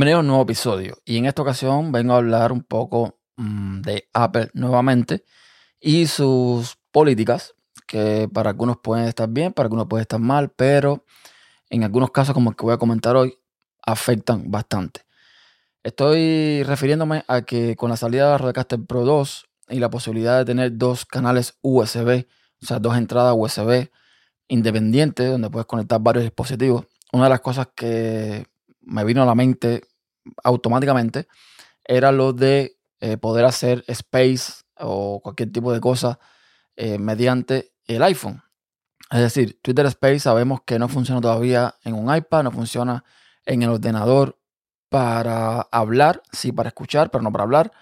Bienvenido a un nuevo episodio y en esta ocasión vengo a hablar un poco mm, de Apple nuevamente y sus políticas que para algunos pueden estar bien, para algunos pueden estar mal, pero en algunos casos como el que voy a comentar hoy afectan bastante. Estoy refiriéndome a que con la salida de Rodecaster Pro 2 y la posibilidad de tener dos canales USB, o sea, dos entradas USB independientes donde puedes conectar varios dispositivos, una de las cosas que me vino a la mente automáticamente era lo de eh, poder hacer space o cualquier tipo de cosa eh, mediante el iPhone. Es decir, Twitter Space sabemos que no funciona todavía en un iPad, no funciona en el ordenador para hablar, sí para escuchar, pero no para hablar.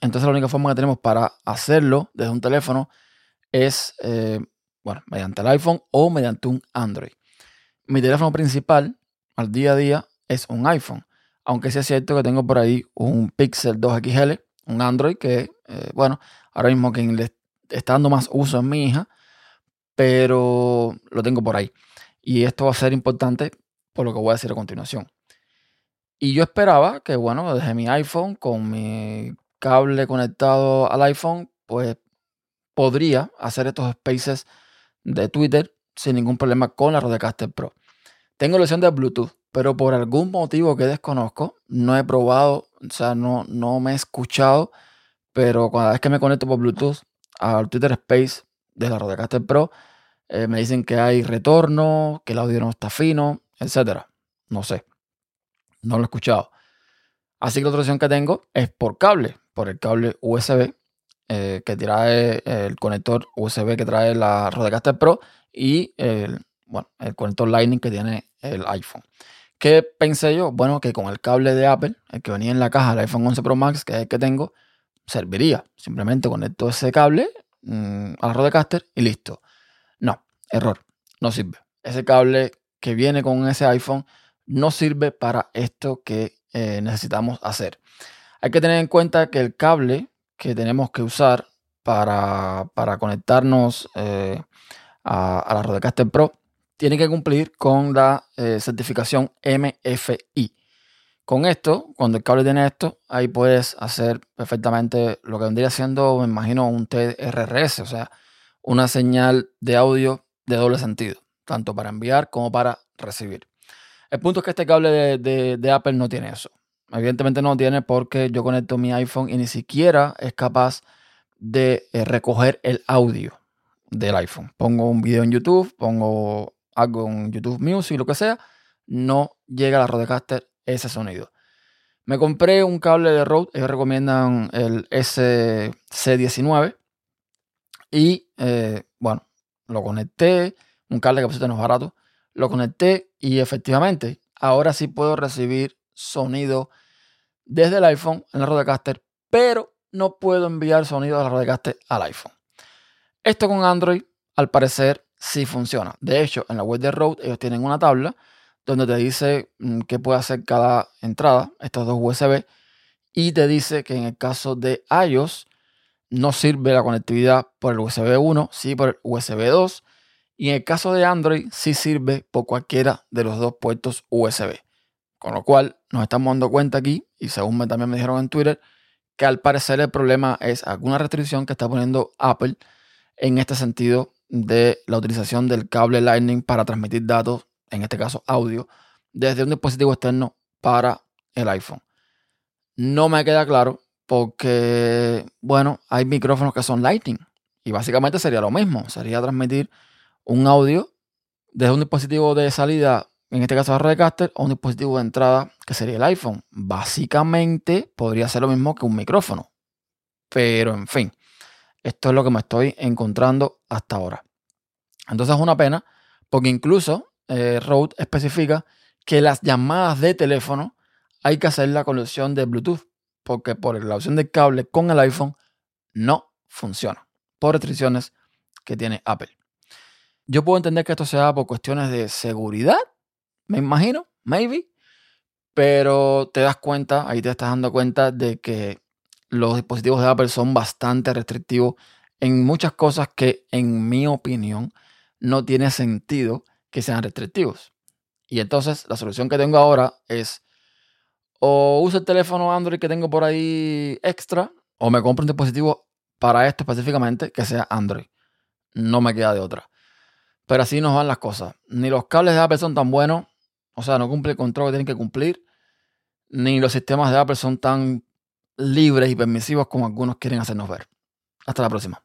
Entonces la única forma que tenemos para hacerlo desde un teléfono es, eh, bueno, mediante el iPhone o mediante un Android. Mi teléfono principal al día a día es un iPhone. Aunque sí es cierto que tengo por ahí un Pixel 2 XL, un Android que, eh, bueno, ahora mismo quien le está dando más uso es mi hija, pero lo tengo por ahí. Y esto va a ser importante por lo que voy a decir a continuación. Y yo esperaba que, bueno, desde mi iPhone, con mi cable conectado al iPhone, pues podría hacer estos spaces de Twitter sin ningún problema con la Rodecaster Pro. Tengo la opción de Bluetooth, pero por algún motivo que desconozco, no he probado, o sea, no, no me he escuchado, pero cada vez que me conecto por Bluetooth al Twitter Space de la Rodecaster Pro, eh, me dicen que hay retorno, que el audio no está fino, etc. No sé, no lo he escuchado. Así que la otra opción que tengo es por cable, por el cable USB eh, que trae el conector USB que trae la Rodecaster Pro y el, bueno, el conector Lightning que tiene el iPhone. ¿Qué pensé yo? Bueno, que con el cable de Apple, el que venía en la caja del iPhone 11 Pro Max, que es el que tengo, serviría. Simplemente conecto ese cable mm, a la Rodecaster y listo. No, error, no sirve. Ese cable que viene con ese iPhone no sirve para esto que eh, necesitamos hacer. Hay que tener en cuenta que el cable que tenemos que usar para, conectarnos eh, a la Rodecaster Pro tiene que cumplir con la eh, certificación MFI. Con esto, cuando el cable tiene esto, ahí puedes hacer perfectamente lo que vendría siendo, me imagino, un TRRS, o sea, una señal de audio de doble sentido, tanto para enviar como para recibir. El punto es que este cable de, Apple no tiene eso. Evidentemente no tiene porque yo conecto mi iPhone y ni siquiera es capaz de eh, recoger el audio del iPhone. Pongo un video en YouTube, pongo algo en YouTube Music, lo que sea, no llega a la Rodecaster ese sonido. Me compré un cable de Rode, ellos recomiendan el SC19 y eh, bueno, lo conecté, un cable que por no es barato, lo conecté y efectivamente ahora sí puedo recibir sonido desde el iPhone en la Rodecaster, pero no puedo enviar sonido de la Rodecaster al iPhone. Esto con Android, al parecer, sí funciona. De hecho, en la web de Rode ellos tienen una tabla donde te dice mm, qué puede hacer cada entrada, estos dos USB, y te dice que en el caso de iOS no sirve la conectividad por el USB 1, sí por el USB 2, y en el caso de Android sí sirve por cualquiera de los dos puertos USB. Con lo cual nos estamos dando cuenta aquí, y según me, también me dijeron en Twitter, que al parecer el problema es alguna restricción que está poniendo Apple en este sentido de la utilización del cable Lightning para transmitir datos, en este caso audio, desde un dispositivo externo para el iPhone. No me queda claro porque, bueno, hay micrófonos que son Lightning y básicamente sería lo mismo, sería transmitir un audio desde un dispositivo de salida, en este caso Rodecaster, o un dispositivo de entrada que sería el iPhone. Básicamente podría ser lo mismo que un micrófono. Pero en fin, esto es lo que me estoy encontrando hasta ahora. Entonces es una pena porque incluso eh, Rode especifica que las llamadas de teléfono hay que hacer la conexión de Bluetooth porque por la opción del cable con el iPhone no funciona por restricciones que tiene Apple. Yo puedo entender que esto sea por cuestiones de seguridad, me imagino, maybe, pero te das cuenta, ahí te estás dando cuenta de que los dispositivos de Apple son bastante restrictivos en muchas cosas que, en mi opinión, no tiene sentido que sean restrictivos. Y entonces la solución que tengo ahora es o uso el teléfono Android que tengo por ahí extra, o me compro un dispositivo para esto específicamente que sea Android. No me queda de otra. Pero así nos van las cosas. Ni los cables de Apple son tan buenos, o sea, no cumple el control que tienen que cumplir, ni los sistemas de Apple son tan libres y permisivos como algunos quieren hacernos ver. Hasta la próxima.